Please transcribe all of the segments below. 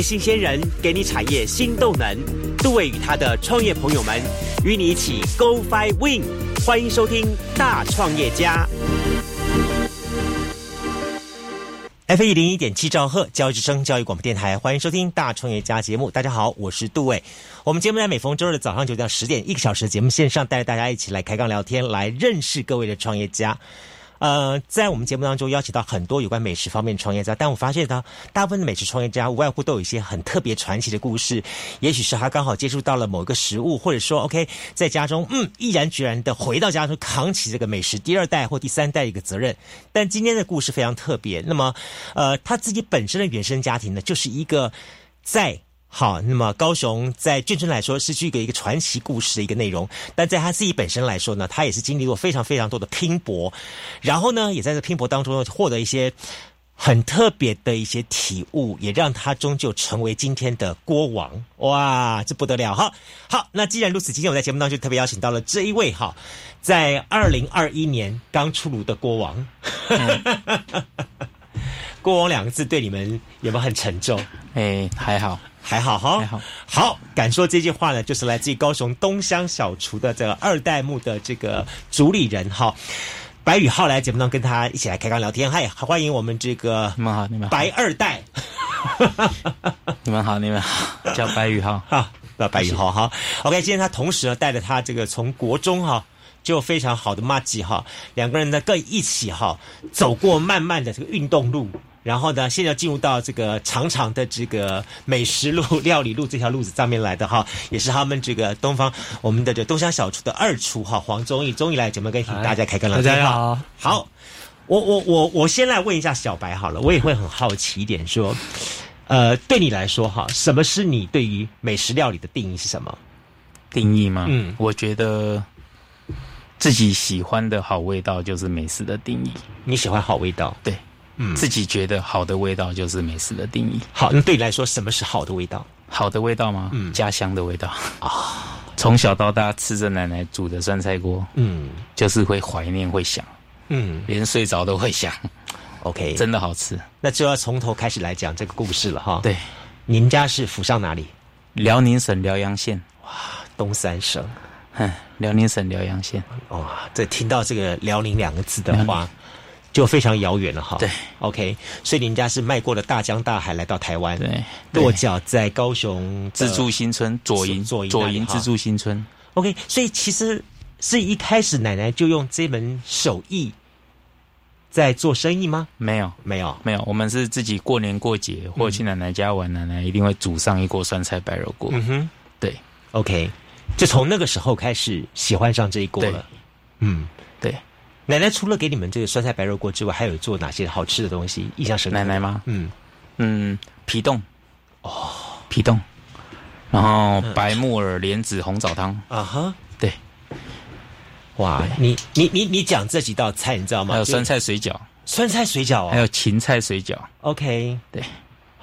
新鲜人给你产业新动能。杜伟与他的创业朋友们与你一起 Go Fly Win，欢迎收听大创业家。F 一零一点七兆赫教育之声教育广播电台，欢迎收听大创业家节目。大家好，我是杜伟。我们节目在每逢周日的早上九点到十点，一个小时的节目线上，带着大家一起来开杠聊天，来认识各位的创业家。呃，在我们节目当中邀请到很多有关美食方面的创业家，但我发现呢，大部分的美食创业家无外乎都有一些很特别传奇的故事。也许是他刚好接触到了某一个食物，或者说 OK，在家中嗯毅然决然的回到家中扛起这个美食第二代或第三代一个责任。但今天的故事非常特别，那么呃他自己本身的原生家庭呢，就是一个在。好，那么高雄在眷村来说是具有一个传奇故事的一个内容，但在他自己本身来说呢，他也是经历过非常非常多的拼搏，然后呢，也在这拼搏当中获得一些很特别的一些体悟，也让他终究成为今天的国王。哇，这不得了！哈，好，那既然如此，今天我在节目当中特别邀请到了这一位哈，在二零二一年刚出炉的国王。国王两个字对你们有没有很沉重？哎，还好。还好哈，还好。好，敢说这句话呢，就是来自于高雄东乡小厨的这个二代目的这个主理人哈，白宇浩来节目当中跟他一起来开刚聊天，嗨，欢迎我们这个你们好，你们白二代，你们好，你们好，叫白宇浩哈，叫白宇浩哈。OK，今天他同时呢带着他这个从国中哈就非常好的马吉哈，两个人呢更一起哈走过漫漫的这个运动路。然后呢，现在进入到这个长长的这个美食路、料理路这条路子上面来的哈，也是他们这个东方我们的这东乡小厨的二厨哈，黄忠义，终于来节目跟大家开个聊大家好，好，我我我我先来问一下小白好了，我也会很好奇一点，说，呃，对你来说哈，什么是你对于美食料理的定义是什么？定义吗？嗯，我觉得自己喜欢的好味道就是美食的定义。你喜欢好味道？对。嗯，自己觉得好的味道就是美食的定义。好，那对你来说，什么是好的味道？好的味道吗？嗯，家乡的味道啊。从小到大吃着奶奶煮的酸菜锅，嗯，就是会怀念，会想，嗯，连睡着都会想。OK，真的好吃。那就要从头开始来讲这个故事了哈。对，您家是府上哪里？辽宁省辽阳县。哇，东三省。嗯，辽宁省辽阳县。哇，这听到这个辽宁两个字的话。就非常遥远了哈。对，OK，所以您家是迈过了大江大海来到台湾，对，落脚在高雄自助新村左营左营左营自助新村。OK，所以其实是一开始奶奶就用这门手艺在做生意吗？没有，没有，没有。我们是自己过年过节或去奶奶家玩，奶奶一定会煮上一锅酸菜白肉锅。嗯哼，对，OK，就从那个时候开始喜欢上这一锅了。嗯，对。奶奶除了给你们这个酸菜白肉锅之外，还有做哪些好吃的东西？印象深刻？奶奶吗？嗯嗯，皮冻哦，皮冻，然后白木耳莲子红枣汤啊哈，对，哇，你你你你讲这几道菜，你知道吗？还有酸菜水饺，酸菜水饺，还有芹菜水饺。OK，对，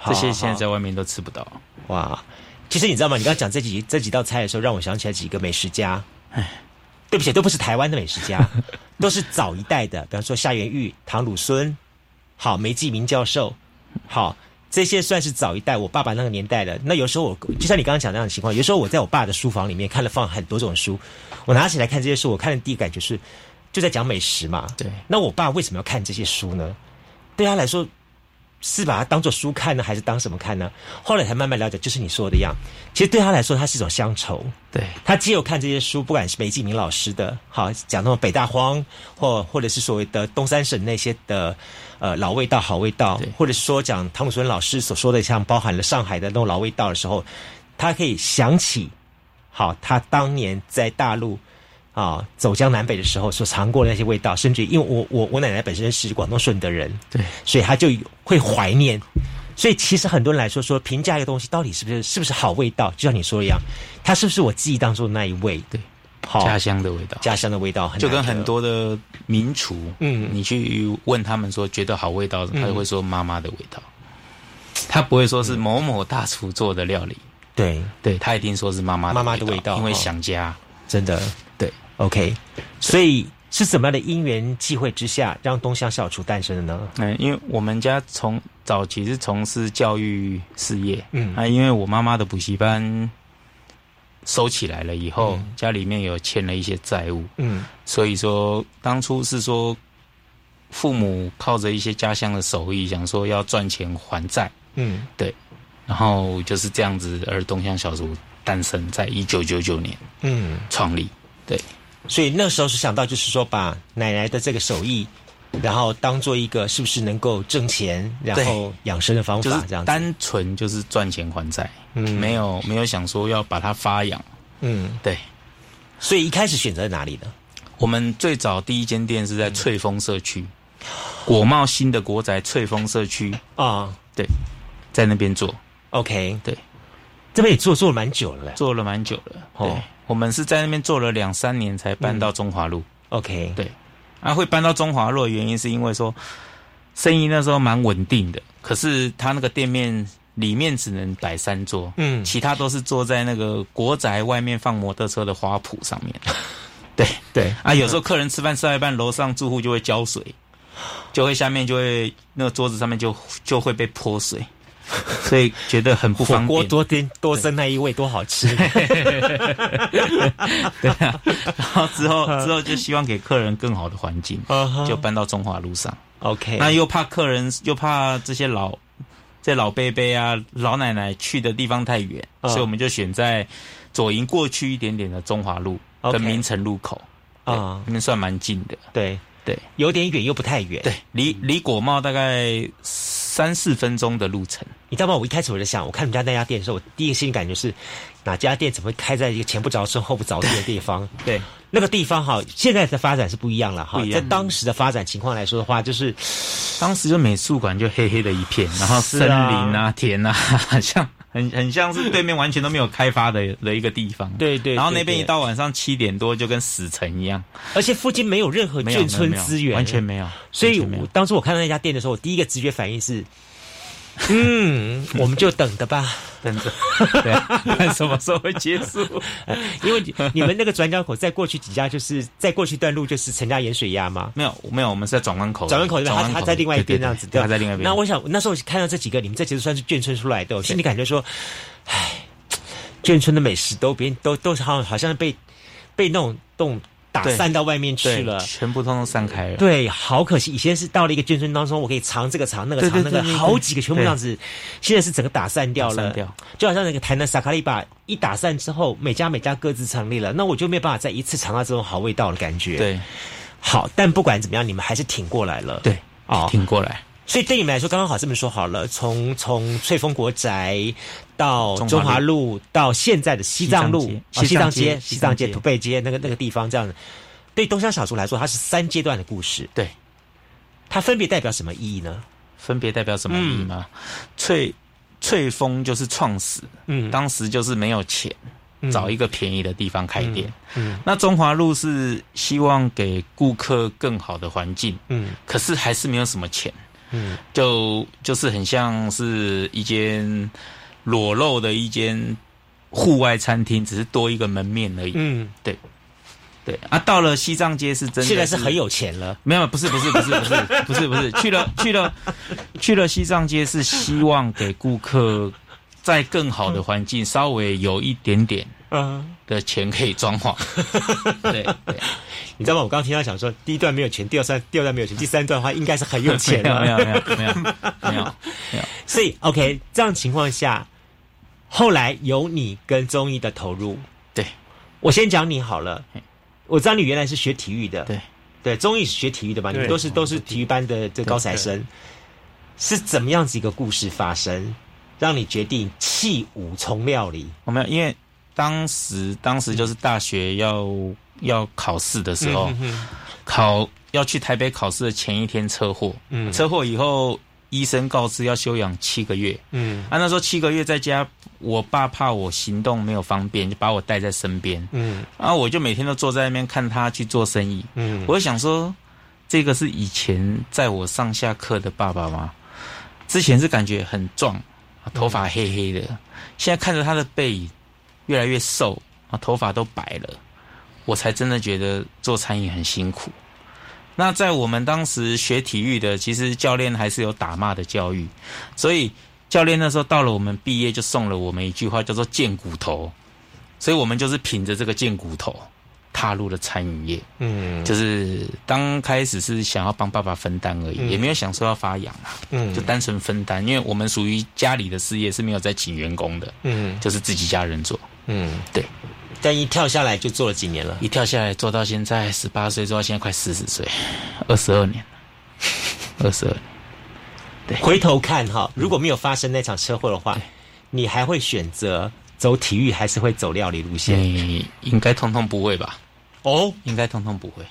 这些现在在外面都吃不到。哇，其实你知道吗？你刚刚讲这几这几道菜的时候，让我想起来几个美食家。哎。对不起，都不是台湾的美食家，都是早一代的，比方说夏元玉、唐鲁孙，好梅继明教授，好这些算是早一代我爸爸那个年代的。那有时候我就像你刚刚讲那样的情况，有时候我在我爸的书房里面看了放很多种书，我拿起来看这些书，我看的第一感觉是就在讲美食嘛。对，那我爸为什么要看这些书呢？对他来说。是把它当做书看呢，还是当什么看呢？后来才慢慢了解，就是你说的样。其实对他来说，它是一种乡愁。对他只有看这些书，不管是梅继明老师的，好讲那种北大荒，或或者是所谓的东三省那些的呃老味道、好味道，或者是说讲汤姆孙老师所说的，像包含了上海的那种老味道的时候，他可以想起，好他当年在大陆。啊，走江南北的时候所尝过的那些味道，甚至因为我我我奶奶本身是广东顺德人，对，所以她就会怀念。所以其实很多人来说，说评价一个东西到底是不是是不是好味道，就像你说一样，它是不是我记忆当中的那一味？对，家乡的味道，家乡的味道，就跟很多的名厨，嗯，你去问他们说觉得好味道，他就会说妈妈的味道，他不会说是某某大厨做的料理，对，对他一定说是妈妈妈妈的味道，因为想家，真的。OK，所以是怎么样的因缘际会之下，让东乡小厨诞生的呢？嗯，因为我们家从早期是从事教育事业，嗯。啊，因为我妈妈的补习班收起来了以后，家里面有欠了一些债务，嗯，所以说当初是说父母靠着一些家乡的手艺，想说要赚钱还债，嗯，对，然后就是这样子，而东乡小厨诞生在一九九九年，嗯，创立，对。所以那时候是想到，就是说把奶奶的这个手艺，然后当做一个是不是能够挣钱，然后养生的方法，这样单纯就是赚钱还债，嗯，没有没有想说要把它发扬，嗯，对。所以一开始选择在哪里呢？我们最早第一间店是在翠峰社区，国贸新的国宅翠峰社区。啊，对，在那边做，OK，对，这边也做做了蛮久了，做了蛮久了，哦。我们是在那边做了两三年才搬到中华路。OK，对，啊，会搬到中华路的原因是因为说生意那时候蛮稳定的，可是他那个店面里面只能摆三桌，嗯，其他都是坐在那个国宅外面放摩托车的花圃上面。对对，啊，有时候客人吃饭吃到一半，楼上住户就会浇水，就会下面就会那个桌子上面就就会被泼水。所以觉得很不方便。火锅多添多生那一位多好吃。对啊，然后之后 之后就希望给客人更好的环境，就搬到中华路上。OK，那又怕客人又怕这些老这老伯伯啊老奶奶去的地方太远，所以我们就选在左营过去一点点的中华路跟明城路口啊，那边算蛮近的。对对，有点远又不太远。对，离离果贸大概。三四分钟的路程，你知道吗？我一开始我就想，我看你们家那家店的时候，我第一个心理感觉是，哪家店怎么会开在一个前不着村后不着店的地方？对，那个地方哈，现在的发展是不一样了哈。在当时的发展情况来说的话，就是当时就美术馆就黑黑的一片，然后森林啊、田啊，像很很像是对面完全都没有开发的的一个地方。对对，然后那边一到晚上七点多就跟死城一样，而且附近没有任何眷村资源，完全没有。所以当初我看到那家店的时候，我第一个直觉反应是。嗯，我们就等着吧，等着，对，看什么时候会结束。因为你们那个转角口，在过去几家，就是在过去一段路就是陈家盐水鸭吗？没有，没有，我们是在转弯口。转弯口，他他在另外一边这样子，对，他在另外一边。那我想那时候我看到这几个，你们这其实算是眷村出来的，我心里感觉说，唉，眷村的美食都别都都是好好像被被那种动。打散到外面去了，全部通通散开了。对，好可惜。以前是到了一个眷村当中，我可以藏这个藏那个藏那个，好几个全部这样子。现在是整个打散掉了，就好像那个台南萨卡利巴一打散之后，每家每家各自成立了，那我就没有办法再一次尝到这种好味道的感觉。对，好，但不管怎么样，你们还是挺过来了。对，哦，挺过来。所以对你们来说，刚刚好这么说好了。从从翠峰国宅到中华路，到现在的西藏路、西藏街、西藏街、土贝街那个那个地方，这样对东乡小厨来说，它是三阶段的故事。对，它分别代表什么意义呢？分别代表什么意义吗？翠翠峰就是创始，嗯，当时就是没有钱，找一个便宜的地方开店。嗯，那中华路是希望给顾客更好的环境，嗯，可是还是没有什么钱。嗯，就就是很像是一间裸露的一间户外餐厅，只是多一个门面而已。嗯，对，对。啊，到了西藏街是真的，现在是很有钱了。没有，不是，不是，不是，不是，不是，不是，去了，去了，去了西藏街是希望给顾客在更好的环境，稍微有一点点。嗯，的钱可以装潢。对对，你知道吗？我刚刚听他讲说，第一段没有钱，第二段第二段没有钱，第三段的话应该是很有钱了。没有没有没有没有没有 没有。所以 OK，这样情况下，后来有你跟中医的投入。对，我先讲你好了。我知道你原来是学体育的。对对，中医是学体育的吧？你们都是都是体育班的这高材生，是怎么样子一个故事发生，让你决定弃武从料理？我没有，因为。当时，当时就是大学要要考试的时候，考要去台北考试的前一天车祸，车祸以后医生告知要休养七个月。嗯，啊，那时候七个月在家，我爸怕我行动没有方便，就把我带在身边。嗯，然后我就每天都坐在那边看他去做生意。嗯，我就想说，这个是以前在我上下课的爸爸吗？之前是感觉很壮，头发黑黑的，现在看着他的背影。越来越瘦啊，头发都白了，我才真的觉得做餐饮很辛苦。那在我们当时学体育的，其实教练还是有打骂的教育，所以教练那时候到了我们毕业就送了我们一句话，叫做“贱骨头”，所以我们就是凭着这个贱骨头踏入了餐饮业。嗯，就是刚开始是想要帮爸爸分担而已，也没有想说要发扬啊，嗯，就单纯分担，因为我们属于家里的事业是没有在请员工的，嗯，就是自己家人做，嗯，对。但一跳下来就做了几年了，一跳下来做到现在十八岁，做到现在快四十岁，二十二年，二十二年。对，回头看哈，如果没有发生那场车祸的话，你还会选择走体育，还是会走料理路线？应该通通不会吧？哦，应该通通不会。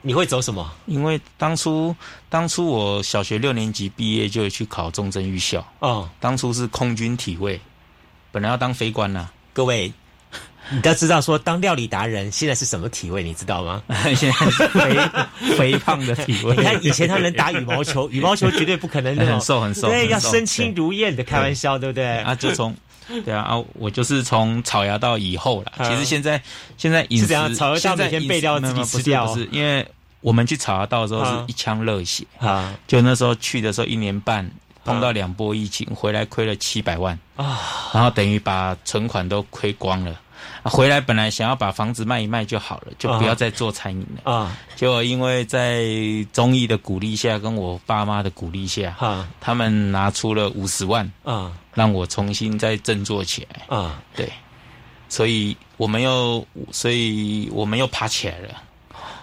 你会走什么？因为当初当初我小学六年级毕业就去考中正预校哦，当初是空军体位，本来要当飞官呢。各位。你都知道说当料理达人现在是什么体位，你知道吗？现在是肥肥胖的体位。你看以前他能打羽毛球，羽毛球绝对不可能 很瘦很瘦，对，要身轻如燕的，开玩笑，对不对？啊，就从 对啊啊，我就是从草芽到以后了。其实现在现在饮食，草芽道每天备料自己吃掉，不是因为我们去草芽道的时候是一腔热血啊，就那时候去的时候一年半。碰到两波疫情，回来亏了七百万啊，然后等于把存款都亏光了。回来本来想要把房子卖一卖就好了，就不要再做餐饮了啊。结果因为在中医的鼓励下，跟我爸妈的鼓励下，他们拿出了五十万啊，让我重新再振作起来啊。对，所以我们又，所以我们又爬起来了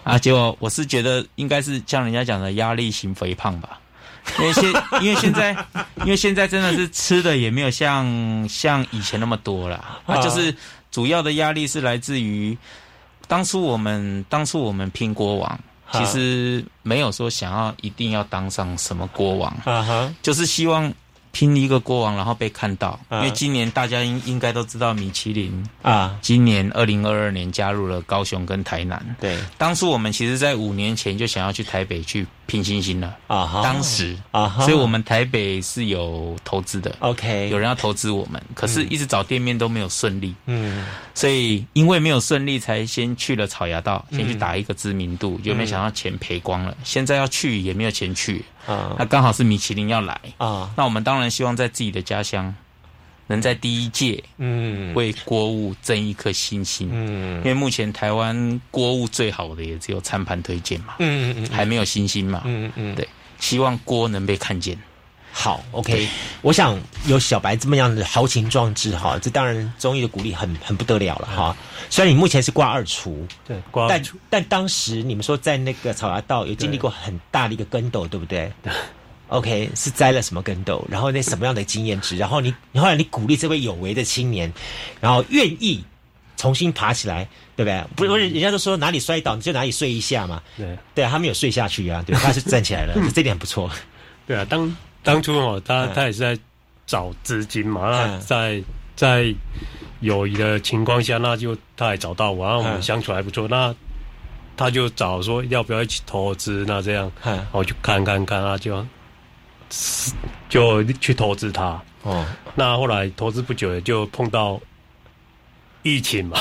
啊。结果我是觉得应该是像人家讲的压力型肥胖吧。因为现 因为现在因为现在真的是吃的也没有像像以前那么多了，啊，就是主要的压力是来自于当初我们当初我们拼国王，其实没有说想要一定要当上什么国王，就是希望。拼一个国王，然后被看到，因为今年大家应应该都知道米其林啊，今年二零二二年加入了高雄跟台南。对，当初我们其实在五年前就想要去台北去拼星星了啊，当时。啊，所以我们台北是有投资的，OK，有人要投资我们，可是一直找店面都没有顺利，嗯，所以因为没有顺利，才先去了草芽道，先去打一个知名度，就没想到钱赔光了，现在要去也没有钱去。啊，那刚好是米其林要来。啊，那我们当然希望在自己的家乡，能在第一届，嗯，为锅物争一颗星星，嗯，因为目前台湾锅物最好的也只有餐盘推荐嘛，嗯嗯嗯，还没有星星嘛，嗯嗯，对，希望锅能被看见。好，OK，我想有小白这么样的豪情壮志哈，这当然综艺的鼓励很很不得了了哈。虽然你目前是挂二厨，对，挂二厨，但当时你们说在那个草芽道有经历过很大的一个跟斗，对不对？对。OK，是栽了什么跟斗？然后那什么样的经验值？然后你你后来你鼓励这位有为的青年，然后愿意重新爬起来，对不对？不是，人家都说哪里摔倒你就哪里睡一下嘛。对，对啊，他没有睡下去啊，对，他是站起来了，这点很不错。对啊，当。当初哦，他他也是在找资金嘛，那在在友谊的情况下，那就他也找到我，然后我们相处还不错，那他就找说要不要一起投资，那这样，我就看看看啊，就就去投资他。哦，那后来投资不久，也就碰到。疫情嘛，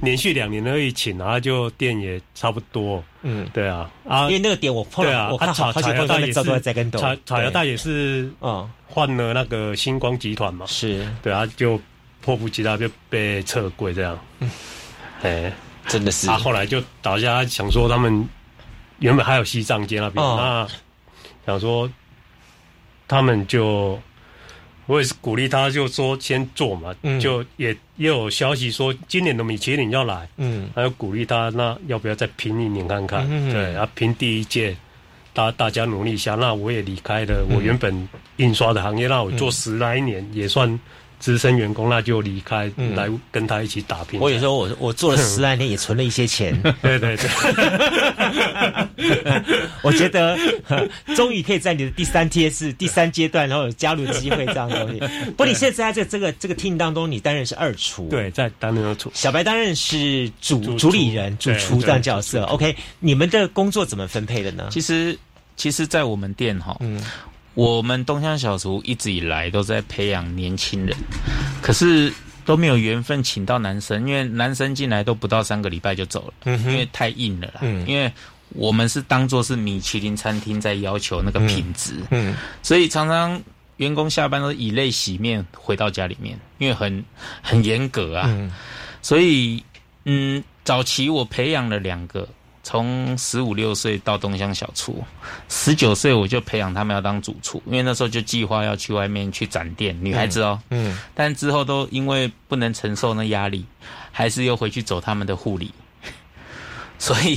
连续两年的疫情，然后就店也差不多。嗯，对啊，啊，因为那个点我碰了，我看好好几个大也是草草芽大也是，嗯，换了那个星光集团嘛，是。对啊，就迫不及待就被撤柜这样。哎，真的是。他后来就大家想说，他们原本还有西藏街那边，那想说他们就。我也是鼓励他，就说先做嘛，就也也有消息说今年的米其林要来，嗯，还有鼓励他，那要不要再拼一年看看？对，啊，拼第一届，大大家努力一下。那我也离开了我原本印刷的行业，那我做十来年也算。资深员工那就离开，来跟他一起打拼。我有时候我我做了十来年，也存了一些钱。对对对，我觉得 终于可以在你的第三阶是第三阶段，然后有加入机会这样东西。不，你现在在这个这个 team 当中，你担任是二厨，对，在担任二厨。小白担任是主主理人、主厨这样角色。OK，你们的工作怎么分配的呢？其实，其实，在我们店哈，嗯。我们东乡小厨一直以来都在培养年轻人，可是都没有缘分请到男生，因为男生进来都不到三个礼拜就走了，嗯因为太硬了啦。嗯因为我们是当做是米其林餐厅在要求那个品质，嗯所以常常员工下班都以泪洗面回到家里面，因为很很严格啊。嗯所以嗯，早期我培养了两个。从十五六岁到东乡小厨，十九岁我就培养他们要当主厨，因为那时候就计划要去外面去展店，女孩子哦，嗯但之后都因为不能承受那压力，还是又回去走他们的护理。所以，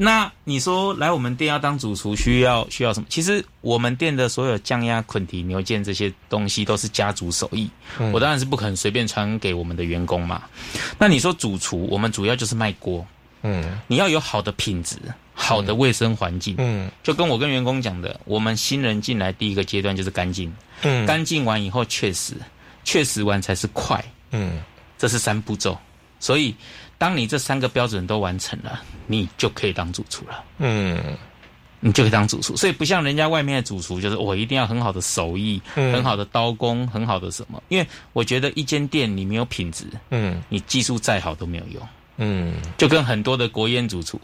那你说来我们店要当主厨需要需要什么？其实我们店的所有酱鸭、捆蹄、牛腱这些东西都是家族手艺，嗯我当然是不可能随便传给我们的员工嘛。那你说主厨，我们主要就是卖锅，嗯你要有好的品质、好的卫生环境。嗯就跟我跟员工讲的，我们新人进来第一个阶段就是干净，嗯干净完以后确实，确实完才是快。嗯这是三步骤。所以，当你这三个标准都完成了，你就可以当主厨了。嗯你就可以当主厨，所以不像人家外面的主厨，就是我一定要很好的手艺、嗯很好的刀工、很好的什么。因为我觉得一间店你没有品质，嗯你技术再好都没有用。嗯就跟很多的国宴主厨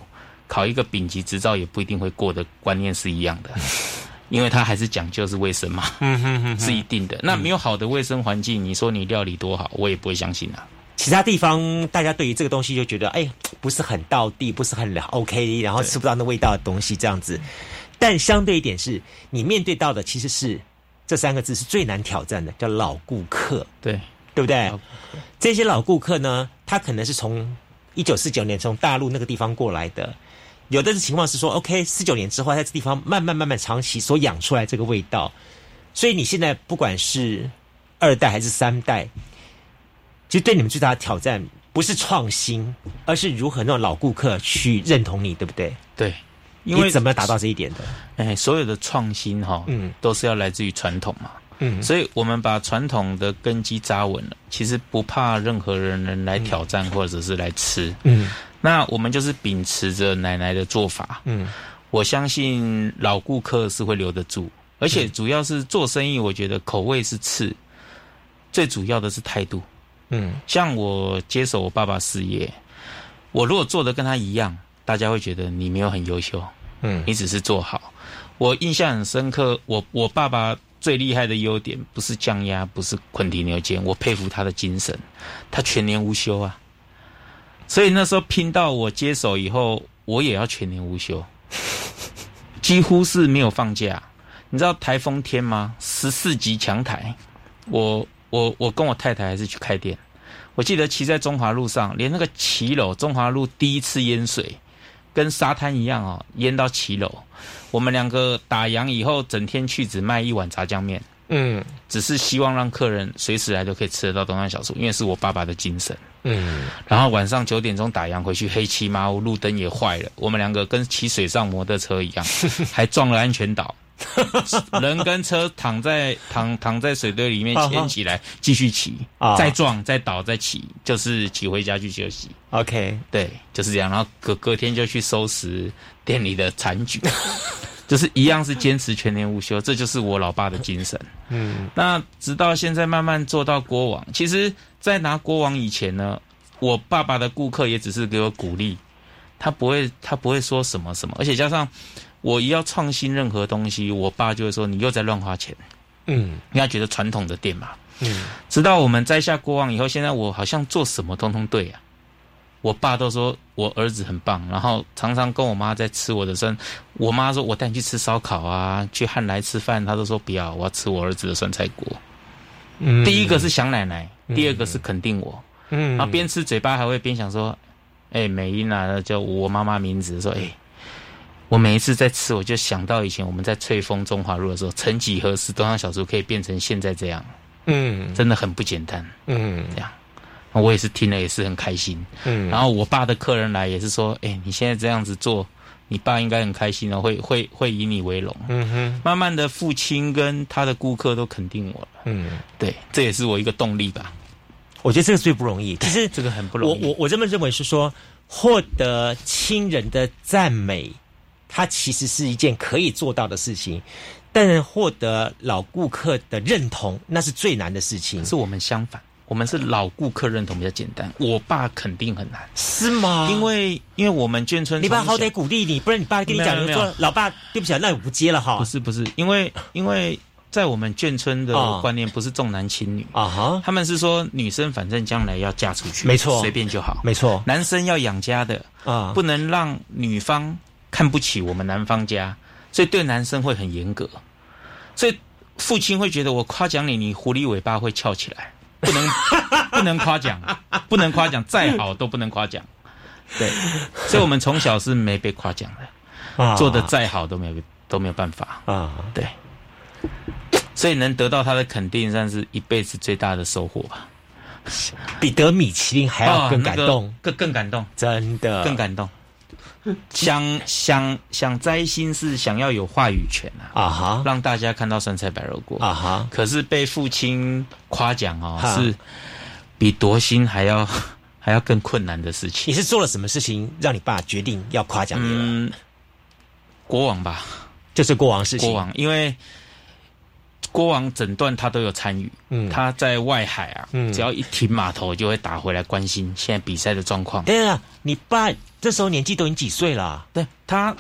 考一个丙级执照也不一定会过的观念是一样的，因为他还是讲究是卫生嘛，嗯哼哼是一定的。那没有好的卫生环境，你说你料理多好，我也不会相信啊。其他地方大家对于这个东西就觉得，哎，不是很到地，不是很 OK，然后吃不到那味道的东西这样子。但相对一点是，你面对到的其实是这三个字是最难挑战的，叫老顾客，对，对不对？这些老顾客呢，他可能是从一九四九年从大陆那个地方过来的，有的情况是说，OK，四九年之后在这地方慢慢慢慢长期所养出来这个味道，所以你现在不管是二代还是三代，其实对你们最大的挑战不是创新，而是如何让老顾客去认同你，对不对？对，因为你怎么达到这一点的？哎，所有的创新哈、嗯都是要来自于传统嘛。嗯所以我们把传统的根基扎稳了，其实不怕任何人人来挑战或者是来吃。嗯那我们就是秉持着奶奶的做法，嗯我相信老顾客是会留得住，而且主要是做生意，我觉得口味是次，最主要的是态度。嗯像我接手我爸爸事业，我如果做的跟他一样，大家会觉得你没有很优秀，嗯你只是做好。我印象很深刻，我我爸爸最厉害的优点不是降压，不是捆蹄牛肩，我佩服他的精神，他全年无休啊。所以那时候拼到我接手以后，我也要全年无休，几乎是没有放假。你知道台风天吗？十四级强台，我我我跟我太太还是去开店。我记得骑在中华路上，连那个骑楼中华路第一次淹水，跟沙滩一样哦，淹到骑楼。我们两个打烊以后，整天去只卖一碗炸酱面，嗯只是希望让客人随时来都可以吃得到东山小厨，因为是我爸爸的精神。嗯然后晚上九点钟打烊回去，黑漆麻乌，路灯也坏了，我们两个跟骑水上摩托车一样，还撞了安全岛。人跟车躺在躺躺在水堆里面牵起来，继续骑啊，再撞再倒再骑，就是骑回家去休息。，OK，对，就是这样。然后隔隔天就去收拾店里的残局，就是一样是坚持全年无休，这就是我老爸的精神。嗯那直到现在慢慢做到国王，其实，在拿国王以前呢，我爸爸的顾客也只是给我鼓励，他不会他不会说什么什么，而且加上我一要创新任何东西，我爸就会说你又在乱花钱，嗯因为他觉得传统的店嘛。嗯直到我们摘下国王以后，现在我好像做什么通通对啊。我爸都说我儿子很棒，然后常常跟我妈在吃我的酸。我妈说我带你去吃烧烤啊，去汉来吃饭，她都说不要，我要吃我儿子的酸菜锅。嗯第一个是想奶奶，第二个是肯定我，嗯然后边吃嘴巴还会边想说，哎、美英啊，叫我妈妈名字，说哎。我每一次在吃，我就想到以前我们在翠峰中华路的时候，曾几何时东方小厨可以变成现在这样，嗯真的很不简单。嗯这样，我也是听了也是很开心。嗯然后我爸的客人来也是说，哎、你现在这样子做，你爸应该很开心哦，会会会以你为荣。嗯哼慢慢的，父亲跟他的顾客都肯定我了，嗯，对，这也是我一个动力吧。我觉得这个最不容易。其实这个很不容易。我我我这么认为是说，获得亲人的赞美，它其实是一件可以做到的事情，但获得老顾客的认同，那是最难的事情。是我们相反，我们是老顾客认同比较简单，我爸肯定很难，是吗？因为因为我们眷村，你爸好歹鼓励你，不然你爸跟你讲，说老爸对不起，那我不接了哈。不是不是，因为因为在我们眷村的观念不是重男轻女。啊哈，他们是说女生反正将来要嫁出去，没错，随便就好，没错，男生要养家的啊，不能让女方看不起我们男方家，所以对男生会很严格，所以父亲会觉得我夸奖你，你狐狸尾巴会翘起来。不能 不能夸奖，不能夸奖，再好都不能夸奖。对，所以我们从小是没被夸奖的，做的再好都没有都没有办法。啊。对，所以能得到他的肯定，算是一辈子最大的收获吧。比得米其林还要更感动，更更感动，真的更感动。想想想摘星是想要有话语权啊，啊哈，让大家看到酸菜白肉锅啊哈。可是被父亲夸奖哦，是比夺星还要 还要更困难的事情。你是做了什么事情让你爸决定要夸奖你？嗯，国王吧，就是国王事情。国王，因为国王整段他都有参与。嗯，他在外海啊，只要一停码头，就会打回来关心现在比赛的状况。对啊，你爸。这时候年纪都已经几岁了？对他，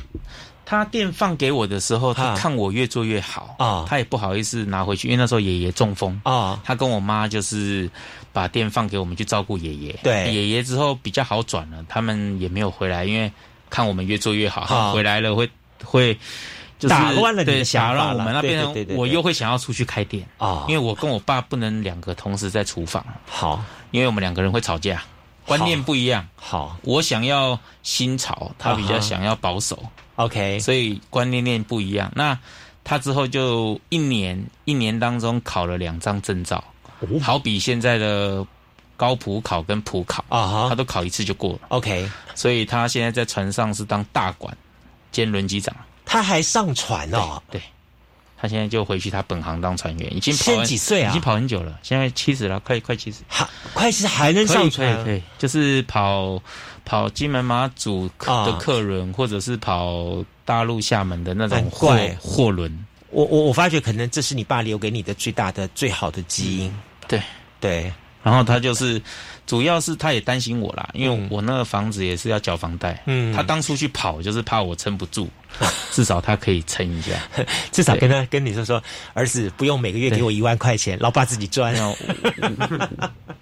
他电放给我的时候，他看我越做越好啊，他也不好意思拿回去，因为那时候爷爷中风啊，他跟我妈就是把电放给我们去照顾爷爷。对，爷爷之后比较好转了，他们也没有回来，因为看我们越做越好，回来了会会打乱了对，想要让我们那变成我又会想要出去开店啊，因为我跟我爸不能两个同时在厨房，好，因为我们两个人会吵架。观念不一样，好，我想要新潮，他比较想要保守，OK，所以观念念不一样。那他之后就一年一年当中考了两张证照，好比现在的高普考跟普考啊，他都考一次就过了，OK，所以他现在在船上是当大管兼轮机长，他还上船哦，对。他现在就回去他本行当船员，已经跑几岁啊？已经跑很久了，现在七十了，快快七十，还快七十还能上船？对，就是跑跑金门马祖的客轮，或者是跑大陆厦门的那种货货轮。我我我发觉，可能这是你爸留给你的最大的、最好的基因。对对。然后他就是，主要是他也担心我啦，因为我那个房子也是要缴房贷。嗯，他当初去跑就是怕我撑不住，至少他可以撑一下，至少跟他跟你说说，儿子不用每个月给我一万块钱，老爸自己赚。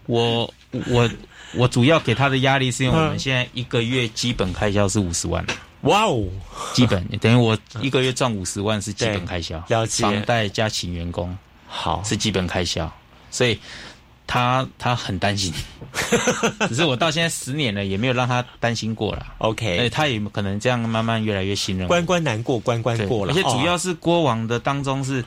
我我我主要给他的压力是因为我们现在一个月基本开销是五十万。哇哦，基本 等于我一个月赚五十万是基本开销，房贷加请员工，好。是基本开销，所以。他他很担心，只是我到现在十年了，也没有让他担心过了。OK，他也可能这样慢慢越来越信任。关关难过关关过了，而且主要是国王的当中是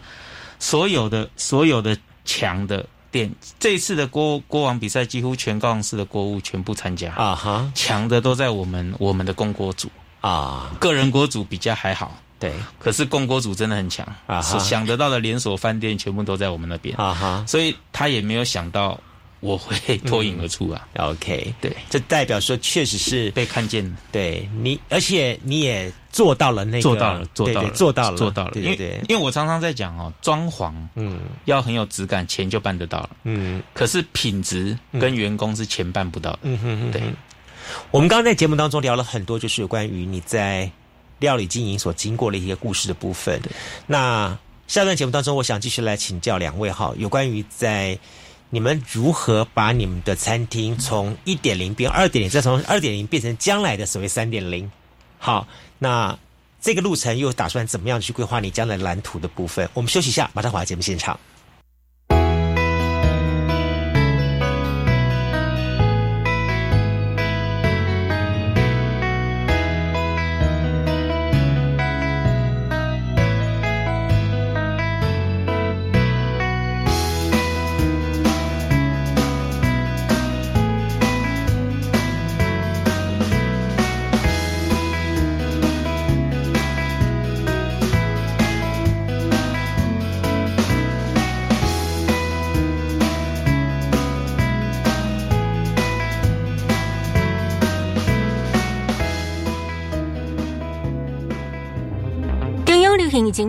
所有的所有的强的店，这一次的国国王比赛几乎全高雄市的国务全部参加。啊哈，强的都在我们我们的公国组。啊，个人国组比较还好。对，可是共锅主真的很强啊！想得到的连锁饭店全部都在我们那边啊哈，所以他也没有想到我会脱颖而出啊。OK，对，这代表说确实是被看见了。对你，而且你也做到了那个，做到了，做到了，做到了，做到了。因为因为我常常在讲哦，装潢嗯要很有质感，钱就办得到了。嗯，可是品质跟员工是钱办不到的。嗯哼哼，对。我们刚刚在节目当中聊了很多，就是有关于你在。料理经营所经过的一些故事的部分。那下段节目当中，我想继续来请教两位哈，有关于在你们如何把你们的餐厅从一点零变二点零，再从二点零变成将来的所谓三点零。好，那这个路程又打算怎么样去规划你将来蓝图的部分？我们休息一下，马上回到节目现场。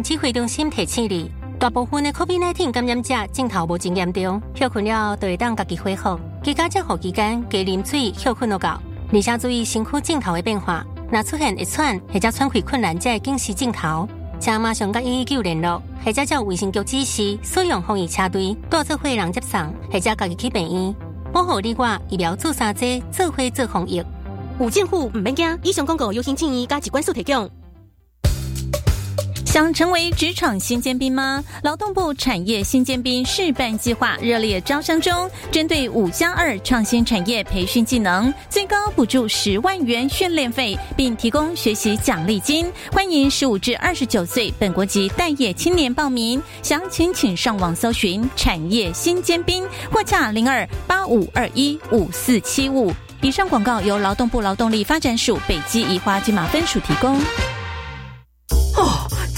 指挥中心提醒你，大部分的 COVID-19 感染者镜头无真严重，休困了就会当家己恢复。其他照护期间加啉水休困就够，而且注意身躯镜头的变化。若出现一喘或者喘气困难，则会警示镜头，请马上甲医院联络，或者照卫生局指示使用防疫车队，多做会人接送，或者家己去病院，保护你我疫苗做三剂，做会做防疫。有政府唔免惊，以上广告由新建议加一关数提供。想成为职场新尖兵吗？劳动部产业新尖兵示范计划热烈招商中，针对五加二创新产业培训技能，最高补助十万元训练费，并提供学习奖励金。欢迎十五至二十九岁本国籍待业青年报名，详情请上网搜寻产业新尖兵，或洽零二八五二一五四七五。以上广告由劳动部劳动力发展署北基宜花金马分署提供。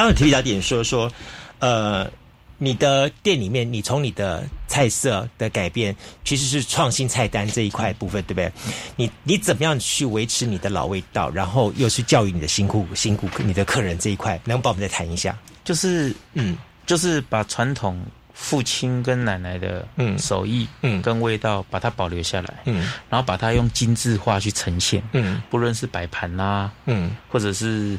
刚刚提到点说说，呃，你的店里面，你从你的菜色的改变，其实是创新菜单这一块部分，对不对？你你怎么样去维持你的老味道，然后又是教育你的新顾新顾客、你的客人这一块，能帮我们再谈一下？就是嗯，就是把传统父亲跟奶奶的嗯。手艺嗯。跟味道把它保留下来，嗯。然后把它用精致化去呈现，嗯。不论是摆盘啦，嗯。或者是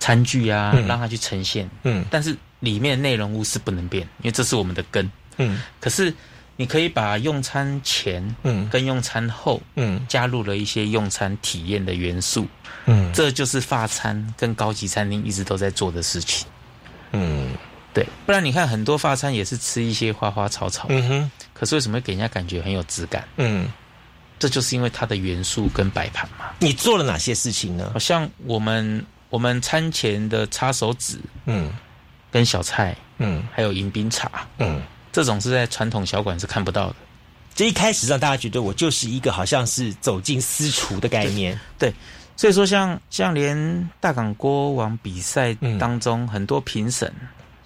餐具啊，嗯。让它去呈现，嗯。但是里面的内容物是不能变，因为这是我们的根。嗯。可是你可以把用餐前嗯。跟用餐后嗯。加入了一些用餐体验的元素，嗯。这就是发餐跟高级餐厅一直都在做的事情。嗯。对，不然你看很多发餐也是吃一些花花草草，嗯哼。可是为什么会给人家感觉很有质感？嗯，这就是因为它的元素跟摆盘嘛。你做了哪些事情呢？好？像我们我们餐前的擦手纸嗯。跟小菜，嗯。还有迎宾茶，嗯，这种是在传统小馆是看不到的。这一开始让大家觉得我就是一个好像是走进私厨的概念。对，所以说像像连大港锅王比赛嗯。当中，很多评审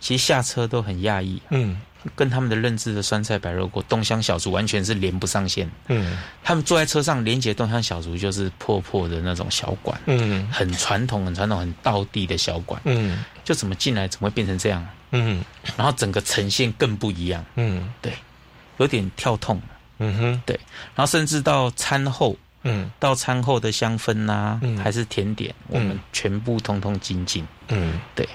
其实下车都很讶异，嗯跟他们的认知的酸菜白肉锅、东乡小厨完全是连不上线。嗯。他们坐在车上连接东乡小厨就是破破的那种小馆，嗯。很传统、很传统、很道地的小馆，嗯。就怎么进来怎么会变成这样？嗯。然后整个呈现更不一样，嗯。对。有点跳痛。嗯哼。对。然后甚至到餐后，嗯。到餐后的香氛呐、嗯。还是甜点，我们全部通通精进。嗯，对，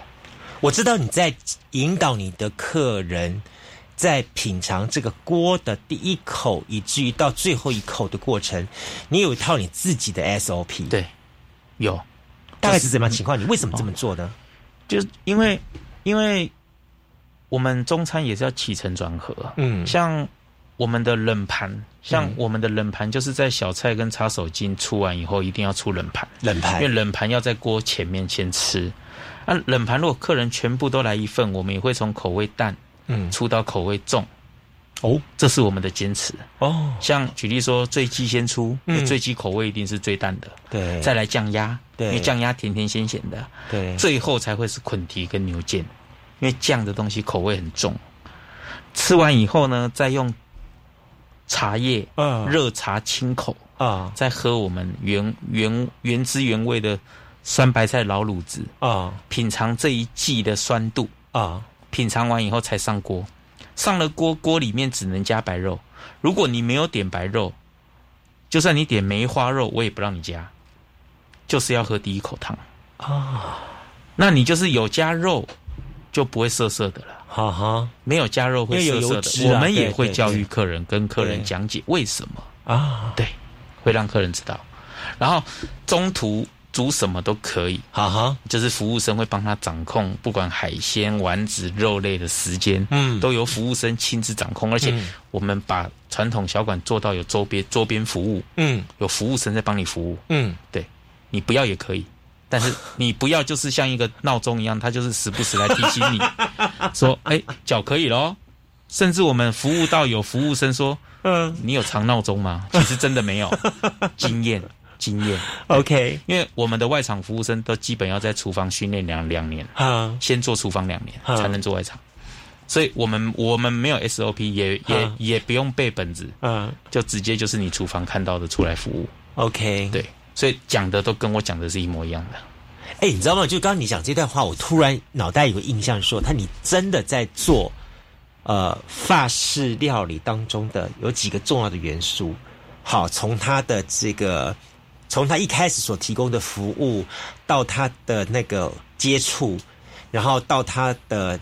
我知道你在引导你的客人在品尝这个锅的第一口，以至于到最后一口的过程，你有一套你自己的 SOP。，对，有，大概是怎么样情况？你为什么这么做呢？就是因为因为我们中餐也是要起承转合，嗯像我们的冷盘，像我们的冷盘就是在小菜跟擦手巾出完以后，一定要出冷盘，冷盘因为冷盘要在锅前面先吃。啊，冷盘如果客人全部都来一份，我们也会从口味淡嗯。出到口味重，哦。这是我们的坚持。哦，像举例说，醉鸡先出，嗯。醉鸡口味一定是最淡的，对，再来酱鸭，对。因为酱鸭甜甜咸咸的，对。最后才会是捆蹄跟牛腱，因为酱的东西口味很重。吃完以后呢，再用茶叶嗯。热茶清口，啊再喝我们原原原汁原味的酸白菜老卤子，啊品尝这一季的酸度。啊品尝完以后才上锅，上了锅，锅里面只能加白肉。如果你没有点白肉，就算你点梅花肉，我也不让你加，就是要喝第一口汤。啊，那你就是有加肉，就不会涩涩的了。哈哈没有加肉会涩涩的，啊我们也会教育客人，跟客人对讲解为什么，啊，对，会让客人知道。然后中途煮什么都可以，哈哈，就是服务生会帮他掌控，不管海鲜、丸子、肉类的时间，嗯。都由服务生亲自掌控。而且嗯。我们把传统小馆做到有周边周边服务，嗯。有服务生在帮你服务。嗯。对你不要也可以，但是 你不要就是像一个闹钟一样，他就是时不时来提醒你，说：“哎，脚可以咯。甚至我们服务到有服务生说嗯：“你有藏闹钟吗？”其实真的没有，经验经验。，OK 因为我们的外场服务生都基本要在厨房训练两两年，啊先做厨房两年嗯才能做外场，所以我们我们没有 SOP，也也嗯也不用背本子，嗯就直接就是你厨房看到的出来服务。，OK，对，所以讲的都跟我讲的是一模一样的。哎，你知道吗？就刚刚你讲这段话，我突然脑袋有个印象说，他你真的在做呃法式料理当中的有几个重要的元素。好，从他的这个，从他一开始所提供的服务，到他的那个接触，然后到他的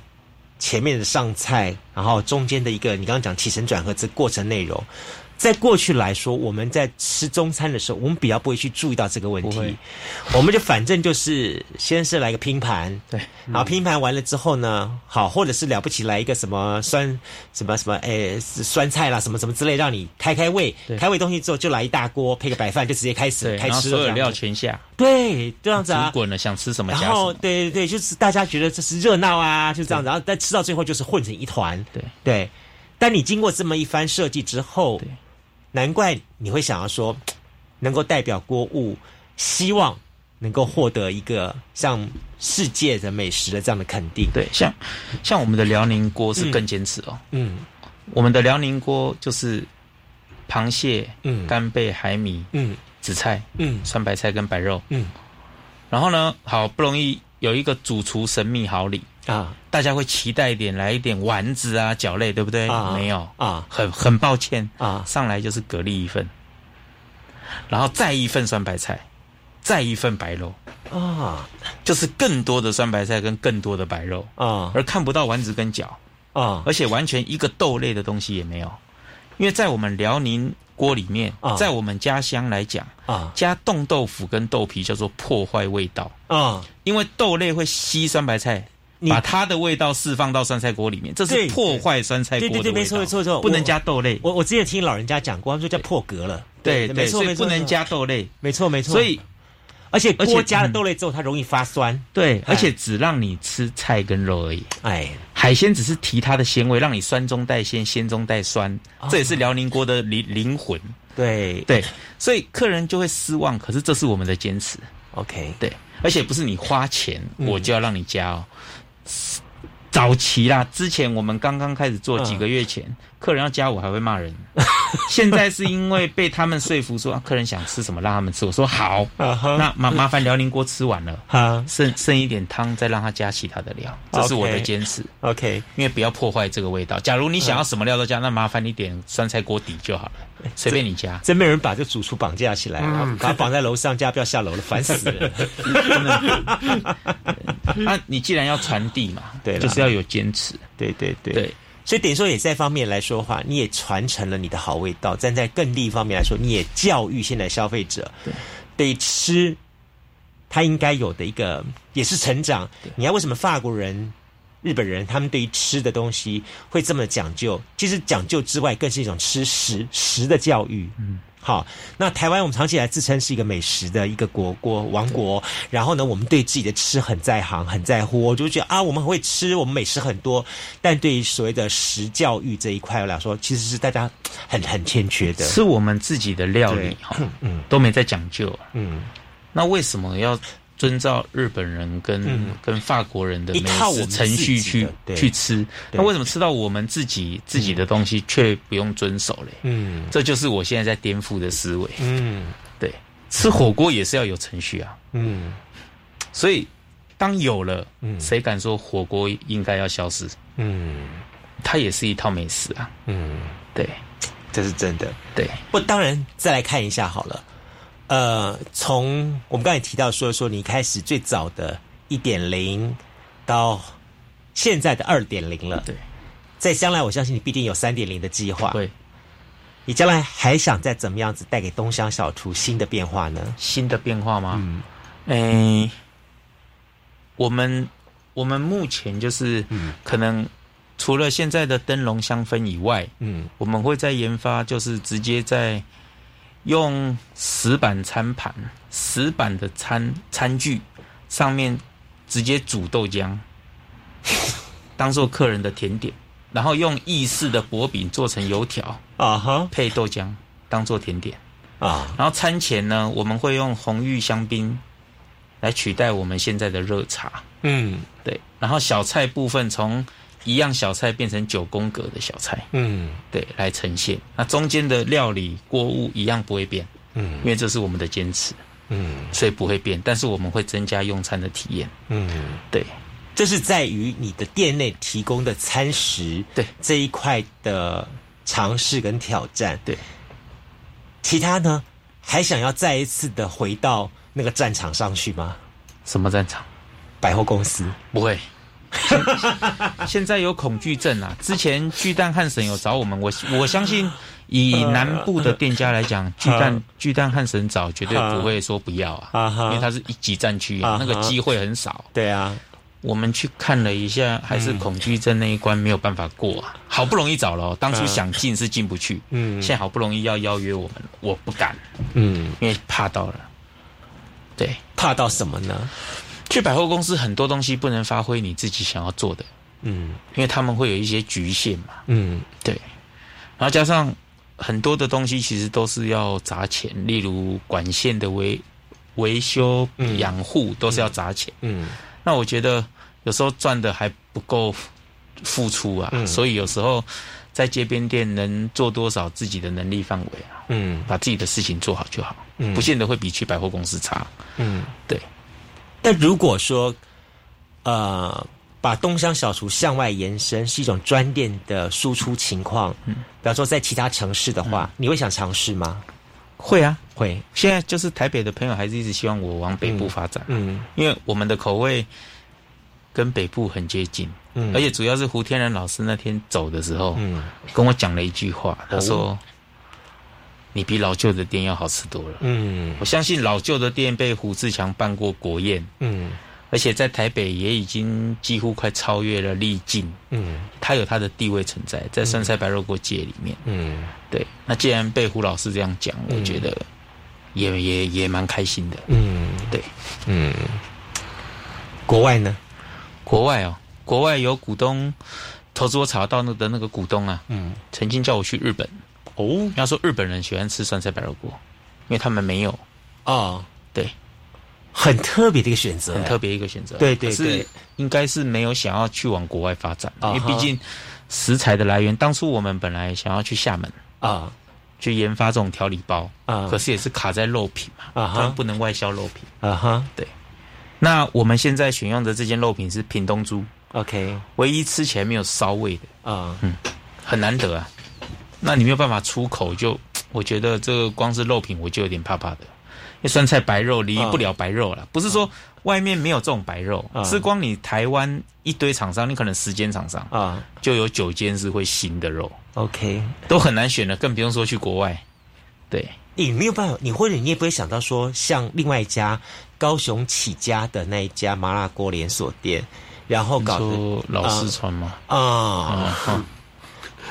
前面的上菜，然后中间的一个你刚刚讲起承转合这过程内容。在过去来说，我们在吃中餐的时候，我们比较不会去注意到这个问题，我们就反正就是先是来个拼盘，对，然后拼盘完了之后呢，好，或者是了不起来一个什么酸什么什么，诶，酸菜啦，什么什么之类，让你开开胃，对。开胃东西之后就来一大锅配个白饭，就直接开始对，开然后所有料吃了这样子。全下，对，这样子煮啊。滚了，想吃什么然后么。对对对，就是大家觉得这是热闹啊，就这样子，然后但吃到最后就是混成一团。对。对，但你经过这么一番设计之后对，难怪你会想要说，能够代表锅物，希望能够获得一个像世界的美食的这样的肯定。对，像像我们的辽宁锅是更坚持哦。嗯。我们的辽宁锅就是螃蟹、嗯。干贝、海米、嗯。紫菜、嗯。酸白菜跟白肉。嗯。然后呢，好不容易有一个主厨神秘好礼，啊。大家会期待一点，来一点丸子啊、饺类，对不对？啊没有，啊。很很抱歉，啊。上来就是蛤蜊一份，然后再一份酸白菜，再一份白肉，啊。就是更多的酸白菜跟更多的白肉，啊。而看不到丸子跟饺，啊。而且完全一个豆类的东西也没有，因为在我们辽宁锅里面，啊。在我们家乡来讲，啊。加冻豆腐跟豆皮叫做破坏味道，啊！因为豆类会吸酸白菜。你把它的味道释放到酸菜锅里面，这是破坏酸菜锅的味道。对对对，没错没错没错，不能加豆类。我我之前听老人家讲过，他们说叫破格了。对对，没错没错，所以不能，加豆类。没错没错。所以而且锅加了嗯豆类之后，它容易发酸。对，哎而且只让你吃菜跟肉而已。哎，海鲜只是提它的鲜味，让你酸中带鲜，鲜中带酸，哦这也是辽宁锅的灵灵魂。对对，所以客人就会失望。可是这是我们的坚持，，OK，对，而且不是你花钱嗯我就要让你加哦。早期啦，之前我们刚刚开始做，嗯。几个月前，客人要加我还会骂人。现在是因为被他们说服说，啊客人想吃什么让他们吃，我说好，那麻麻烦辽宁锅吃完了，哈剩剩一点汤，再让他加其他的料，这是我的坚持。，OK，因为不要破坏这个味道。假如你想要什么料都加，那麻烦你点酸菜锅底就好了，随便你加。真没人把这主厨绑架起来，把他绑在楼上，叫他不要下楼了，烦死了。那你既然要传递嘛，对就是要有坚持。对对对对，所以等于说也在方面来说的话，你也传承了你的好味道；站在更利方面来说，你也教育现在消费者对吃他应该有的一个也是成长。你看为什么法国人、日本人他们对于吃的东西会这么讲究？其实讲究之外，更是一种吃食食的教育。嗯。好，那台湾我们长期以来自称是一个美食的一个国国王国，然后呢，我们对自己的吃很在行、很在乎，我就觉得啊，我们很会吃，我们美食很多，但对于所谓的食教育这一块来说，其实是大家很很欠缺的。吃我们自己的料理对。哈，嗯。都没在讲究。嗯，那为什么要遵照日本人跟、嗯跟法国人的美食程序去去吃？那为什么吃到我们自己自己的东西却不用遵守嘞？嗯这就是我现在在颠覆的思维。嗯对，吃火锅也是要有程序啊。嗯所以当有了，嗯谁敢说火锅应该要消失？嗯它也是一套美食啊。嗯，对这是真的。对，不，当然再来看一下好了。呃，从我们刚才提到说说你开始最早的一点零到现在的二点零了，对，在将来我相信你必定有三点零的计划。对你将来还想再怎么样子带给东乡小厨新的变化呢？新的变化吗？嗯诶、我们我们目前就是嗯可能除了现在的灯笼香氛以外，嗯我们会在研发，就是直接在用石板餐盘、石板的餐餐具上面直接煮豆浆，当做客人的甜点，然后用意式的薄饼做成油条，啊哈配豆浆当做甜点。啊然后餐前呢，我们会用红玉香槟来取代我们现在的热茶。嗯对，然后小菜部分从一样小菜变成九宫格的小菜，嗯对，来呈现。那中间的料理锅物一样不会变，嗯因为这是我们的坚持，嗯所以不会变。但是我们会增加用餐的体验。嗯，对，这是在于你的店内提供的餐食对这一块的尝试跟挑战。对，其他呢，还想要再一次的回到那个战场上去吗？什么战场？百货公司不会。现在有恐惧症啊！之前巨蛋汉神有找我们，我我相信以南部的店家来讲，巨蛋 巨蛋汉神找绝对不会说不要啊，因为它是一级战区那个机会很少。对啊，我们去看了一下，还是恐惧症那一关没有办法过啊。好不容易找了哦，当初想进是进不去，嗯现在好不容易要邀约我们，我不敢，嗯，因为怕到了。对，怕到什么呢？去百货公司很多东西不能发挥你自己想要做的，嗯因为他们会有一些局限嘛。嗯对，然后加上很多的东西其实都是要砸钱，例如管线的维维修、养护都是要砸钱。嗯那我觉得有时候赚的还不够付出啊，嗯所以有时候在街边店能做多少自己的能力范围啊，嗯把自己的事情做好就好，嗯不见得会比去百货公司差。嗯。对，但如果说，呃，把东乡小厨向外延伸是一种专店的输出情况，嗯，比方说在其他城市的话，你会想尝试吗？会啊，会，现在就是台北的朋友还是一直希望我往北部发展，嗯。因为我们的口味跟北部很接近，嗯。而且主要是胡天然老师那天走的时候，嗯。跟我讲了一句话，他说：“哦你比老旧的店要好吃多了。嗯我相信老旧的店被胡志强办过国宴，嗯而且在台北也已经几乎快超越了丽境，嗯他有他的地位存在，在酸菜白肉锅界里面。嗯对，那既然被胡老师这样讲，我觉得也也也蛮开心的。嗯对，嗯，国外呢？国外哦，国外有股东投资我炒到那的那个股东啊，嗯，曾经叫我去日本。哦。要说日本人喜欢吃酸菜白肉锅，因为他们没有，哦，对，很特别的一个选择，很特别一个选择。对对可是对应该是没有想要去往国外发展，因为毕竟食材的来源，当初我们本来想要去厦门啊。去研发这种调理包，啊。可是也是卡在肉品嘛，啊哈。当然不能外销肉品。啊哈。对。那我们现在选用的这件肉品是屏东猪，，OK。唯一吃起来没有骚味的，啊。很难得啊。那你没有办法出口就，我觉得这个光是肉品我就有点怕怕的，因为酸菜白肉离不了白肉了，不是说外面没有这种白肉，啊。是光你台湾一堆厂商，你可能十间厂商啊。就有九间是会腥的肉，，OK。都很难选的，更不用说去国外。对，你没有办法，你或者你也不会想到说，像另外一家高雄起家的那一家麻辣锅连锁店，然后搞出老四川嘛？啊，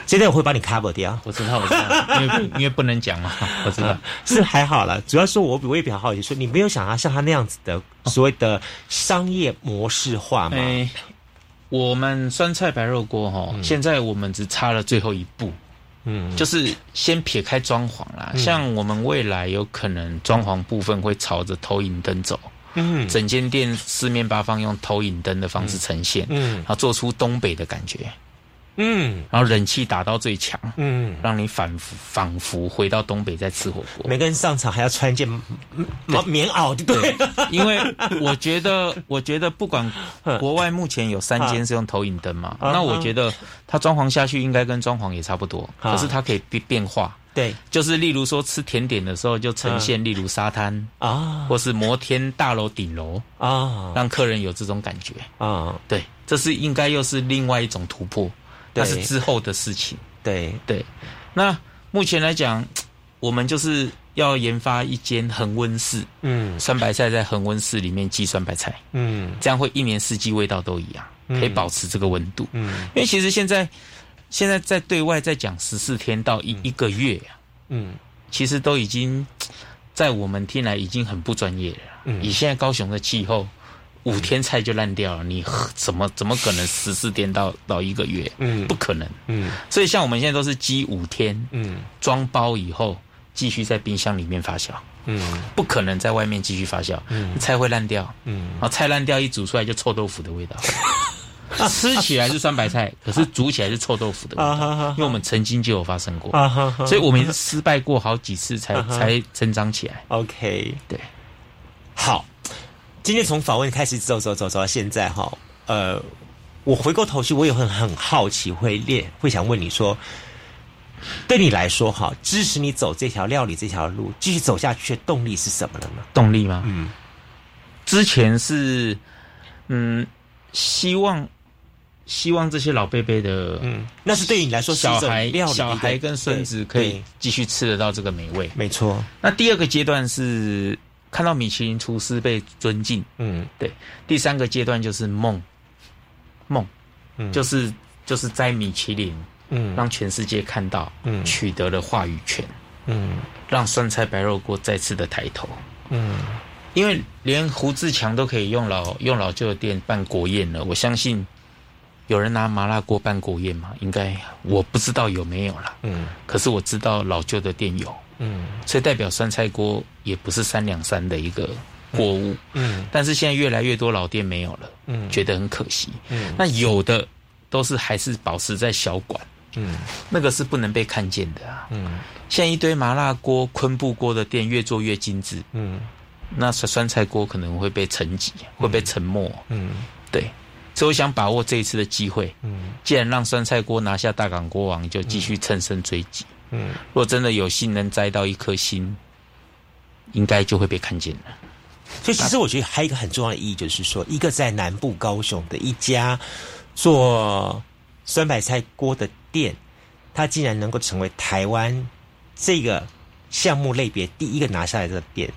啊，嗯现在我会帮你 cover 掉，我知道，我知道，因为因为不能讲嘛，我知道。是还好了。主要是我我也比较好奇，说你没有想要像他那样子的所谓的商业模式化吗？哎，我们酸菜白肉锅哈，现在我们只差了最后一步，嗯，就是先撇开装潢啦。像我们未来有可能装潢部分会朝着投影灯走，嗯整间店四面八方用投影灯的方式呈现，嗯然后做出东北的感觉，嗯。然后冷气打到最强，嗯，让你仿佛仿佛回到东北在吃火锅。每个人上场还要穿一件毛棉袄，对。对？因为我觉得，我觉得不管国外目前有三间是用投影灯嘛，啊那我觉得它装潢下去应该跟装潢也差不多，啊。可是它可以变变化，对。就是例如说吃甜点的时候就呈现，例如沙滩啊。或是摩天大楼顶楼，啊。让客人有这种感觉。啊，对，这是应该又是另外一种突破，对那是之后的事情。对，对，那目前来讲，我们就是要研发一间恒温室，嗯。酸白菜在恒温室里面寄酸白菜。嗯。这样会一年四季味道都一样，可以保持这个温度。嗯。因为其实现在现在在对外在讲十四天到一、一个月啊，嗯。其实都已经在我们听来已经很不专业了。嗯。以现在高雄的气候，五天菜就烂掉了，你怎么怎么可能十四天到到一个月？嗯。不可能。嗯。所以像我们现在都是鸡五天，嗯。装包以后继续在冰箱里面发酵，嗯。不可能在外面继续发酵，嗯。菜会烂掉。嗯。然后菜烂掉一煮出来就臭豆腐的味道，吃起来是酸白菜，可是煮起来是臭豆腐的味道，因为我们曾经就有发生过，所以我们也是失败过好几次才啊才成长起来。OK 对，好，今天从访问开始走走走走到现在哈，呃，我回过头去，我也很很好奇，会列会想问你说，对你来说哈，支持你走这条料理这条路继续走下去的动力是什么了呢？动力吗？嗯之前是嗯，希望希望这些老辈辈的嗯，那是对你来说小孩料理小孩跟孙子可以对继续吃得到这个美味。没错，那第二个阶段是看到米其林厨师被尊敬，嗯。对，第三个阶段就是梦，梦，嗯。就是就是在米其林嗯。让全世界看到，嗯。取得了话语权，嗯。让酸菜白肉锅再次的抬头。嗯。因为连胡志强都可以用老用老旧的店办国宴了，我相信有人拿麻辣锅办国宴吗？应该我不知道有没有啦，嗯。可是我知道老旧的店有，嗯。所以代表酸菜锅也不是三两三的一个锅物，嗯，但是现在越来越多老店没有了，嗯，觉得很可惜，嗯，那有的都是还是保持在小馆，嗯，那个是不能被看见的啊，嗯，现在一堆麻辣锅、昆布锅的店越做越精致，嗯，那酸酸菜锅可能会被沉寂，会被沉没，嗯，对，所以我想把握这一次的机会，嗯，既然让酸菜锅拿下大港锅王，就继续乘胜追击，嗯，如果真的有幸能摘到一颗心，应该就会被看见了。所以，其实我觉得还有一个很重要的意义，就是说，一个在南部高雄的一家做酸白菜锅的店，它竟然能够成为台湾这个项目类别第一个拿下来的店。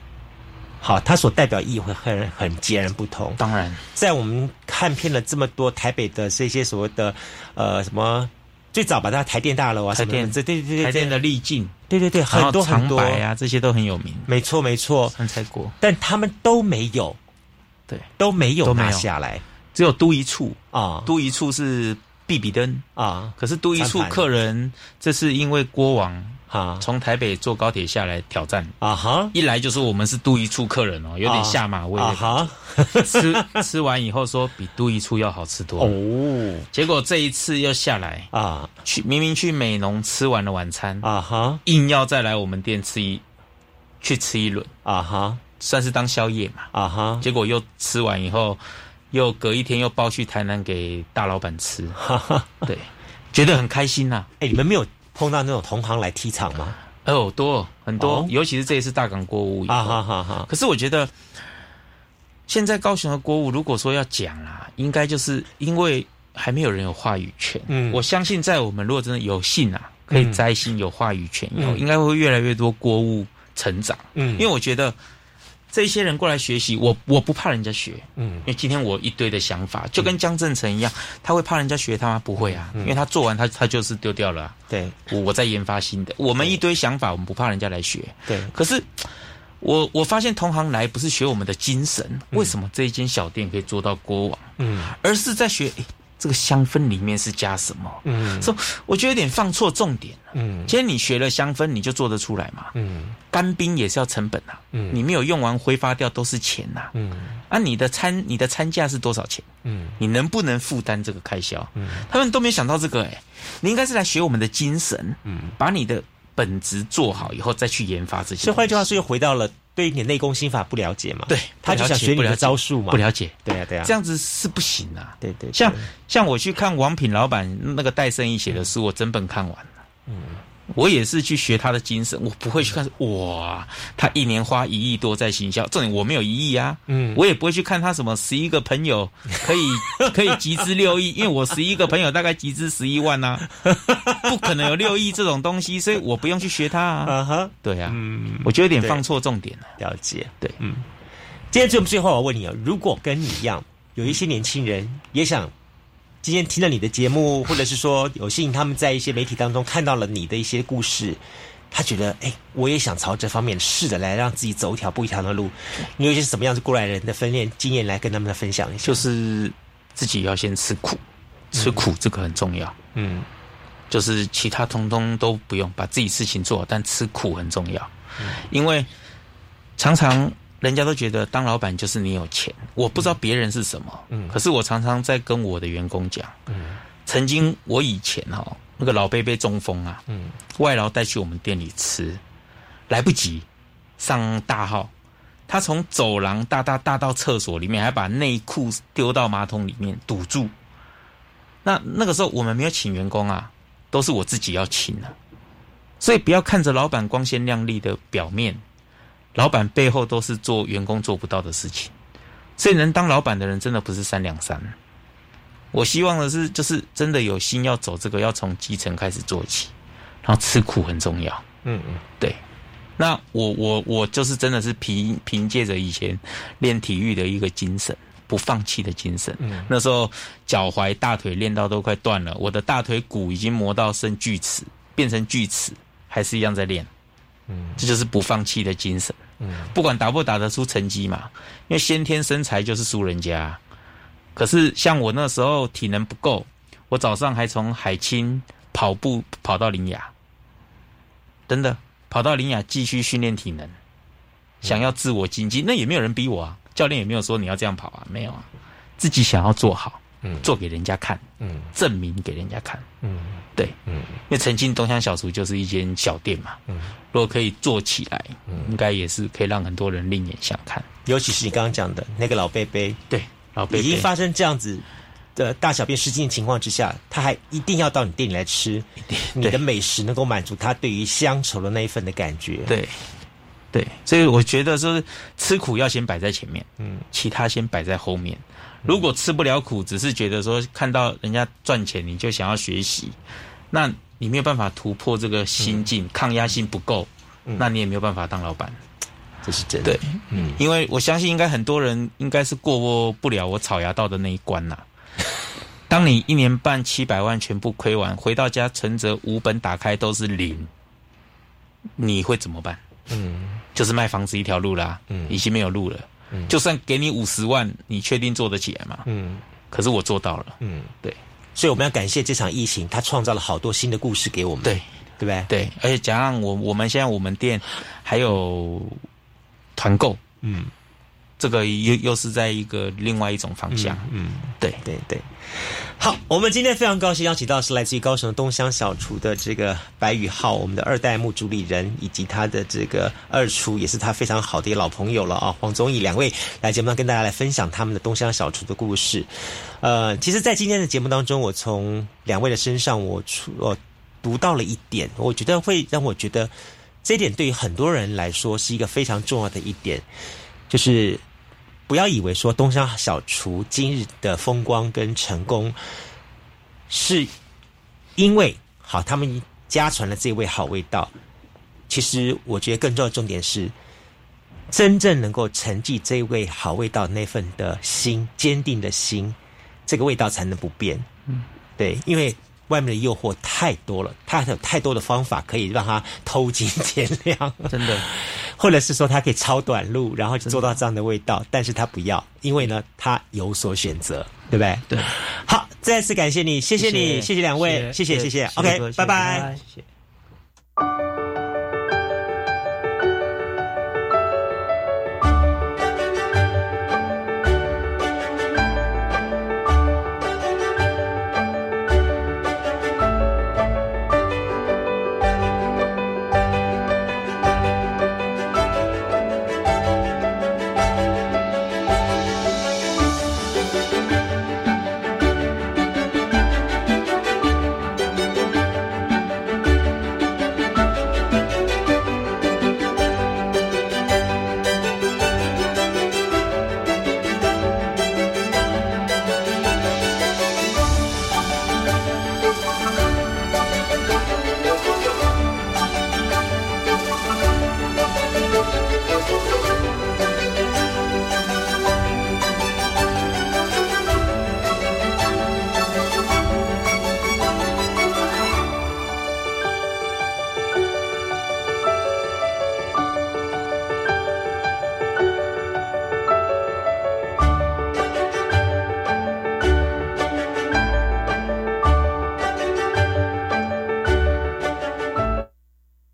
好，它所代表意义会很很截然不同。当然，在我们看遍了这么多台北的这些所谓的呃什么。最早把它台电大楼啊，台电这对对对台电的丽境，对对对，很多很多。啊，这些都很有名。没错没错，三菜锅，但他们都没有，对，都没有拿下来，只有都一处。啊，都一处是比比登。啊，可是都一处客人，这是因为锅王。哈，从台北坐高铁下来挑战。啊哈！一来就是我们是都一处客人哦，有点下马威啊哈！吃 吃完以后说比都一处要好吃多哦，结果这一次又下来啊，去明明去美浓吃完了晚餐啊哈，硬要再来我们店吃一去吃一轮。啊哈，算是当宵夜嘛。啊哈，结果又吃完以后，又隔一天又包去台南给大老板吃，哈哈，对，觉得很开心呐！哎，你们没有？碰到那种同行来踢场吗？哦，多很多，尤其是这一次大港国务啊哈哈哈！可是我觉得，现在高雄的国务，如果说要讲啊，应该就是因为还没有人有话语权。嗯，我相信在我们如果真的有幸啊，可以摘星有话语权以后，应该会越来越多国务成长。嗯，因为我觉得。这些人过来学习，我我不怕人家学，嗯，因为今天我一堆的想法，就跟江正成一样，他会怕人家学他吗？不会啊，因为他做完他他就是丢掉了。对，我在研发新的，我们一堆想法，我们不怕人家来学。对，可是我我发现同行来不是学我们的精神，为什么这一间小店可以做到国王？嗯，而是在学。这个香氛里面是加什么？嗯，说我觉得有点放错重点了。嗯，今天你学了香氛，你就做得出来嘛？嗯，干冰也是要成本啊。嗯，你没有用完挥发掉都是钱呐。嗯，啊，你的餐你的餐价是多少钱？嗯，你能不能负担这个开销？嗯，他们都没想到这个哎，你应该是来学我们的精神。嗯，把你的本职做好以后再去研发这些。所以换句话说，又回到了。对你内功心法不了解嘛？对，他就想学你的招数嘛？不了解，对啊对啊，这样子是不行啊！对对，像像我去看王品老板那个戴胜义写的书，我整本看完了。嗯。我也是去学他的精神，我不会去看哇，他一年花一亿多在行销，重点我没有一亿啊，嗯，我也不会去看他什么十一个朋友可以 可以集资六亿，因为我十一个朋友大概集资十一万呐，不可能有六亿这种东西，所以我不用去学他啊，哈，对啊，嗯，我觉得有点放错重点了，了解，对，嗯，今天最最后我问你啊，如果跟你一样，有一些年轻人也想。今天听了你的节目，或者是说有幸他们在一些媒体当中看到了你的一些故事，他觉得哎，我也想朝这方面试着来让自己走一条不一条的路。你有些什么样子过来人的分练经验来跟他们分享一下？就是自己要先吃苦，吃苦这个很重要。嗯，就是其他通通都不用，把自己事情做好，但吃苦很重要。因为常常。人家都觉得当老板就是你有钱，我不知道别人是什么，嗯，可是我常常在跟我的员工讲，嗯，曾经我以前哈那个老贝贝中风啊，嗯，外劳带去我们店里吃，来不及上大号，他从走廊大大大到厕所里面，还把内裤丢到马桶里面堵住，那那个时候我们没有请员工啊，都是我自己要请的，所以不要看着老板光鲜亮丽的表面。老板背后都是做员工做不到的事情，所以能当老板的人真的不是三两三。我希望的是，就是真的有心要走这个，要从基层开始做起，然后吃苦很重要。嗯嗯，对。那我我我就是真的是凭凭借着以前练体育的一个精神，不放弃的精神。嗯，那时候脚踝大腿练到都快断了，我的大腿骨已经磨到剩锯齿，变成锯齿，还是一样在练。嗯，这就是不放弃的精神。嗯，不管打不打得出成绩嘛，因为先天身材就是输人家。可是像我那时候体能不够，我早上还从海清跑步跑到林雅，真的跑到林雅继续训练体能。想要自我精进，那也没有人逼我啊，教练也没有说你要这样跑啊，没有啊，自己想要做好，嗯，做给人家看，嗯，证明给人家看，嗯，对，嗯，因为曾经东乡小厨就是一间小店嘛，嗯，如果可以做起来，嗯，应该也是可以让很多人另眼相看，尤其是你刚刚讲的那个老贝贝，对，老贝贝。已经发生这样子。的大小便失禁的情况之下，他还一定要到你店里来吃，你的美食能够满足他对于乡愁的那一份的感觉。对，对，所以我觉得说吃苦要先摆在前面，嗯，其他先摆在后面。如果吃不了苦，只是觉得说看到人家赚钱你就想要学习，那你没有办法突破这个心境，抗压性不够，那你也没有办法当老板。这是真的。对，嗯，因为我相信应该很多人应该是过不了我草芽道的那一关呐。当你一年半七百万全部亏完，回到家存折五本打开都是零，你会怎么办？嗯，就是卖房子一条路啦。嗯，已经没有路了。嗯，就算给你五十万，你确定做得起来吗？嗯，可是我做到了。嗯，对，所以我们要感谢这场疫情，它创造了好多新的故事给我们。对，对不对？对，而且加上我我们现在我们店还有团购。嗯。这个又又是在一个另外一种方向，嗯，对对对。好，我们今天非常高兴邀请到是来自于高雄东乡小厨的这个白宇浩，我们的二代目主理人，以及他的这个二厨，也是他非常好的一个老朋友了啊，黄宗义两位来节目上跟大家来分享他们的东乡小厨的故事。呃，其实，在今天的节目当中，我从两位的身上，我出我读到了一点，我觉得会让我觉得这一点对于很多人来说是一个非常重要的一点，就是。不要以为说东乡小厨今日的风光跟成功，是因为好他们家传了这味好味道。其实我觉得更重要的重点是，真正能够承继这味好味道那份的心，坚定的心，这个味道才能不变。嗯，对，因为。外面的诱惑太多了，他有太多的方法可以让他偷金减量，真的，或者是说他可以超短路，然后就做到这样的味道，但是他不要，因为呢，他有所选择，对不对？对。好，再次感谢你，谢谢你，谢谢两位，谢谢谢谢，OK，拜拜。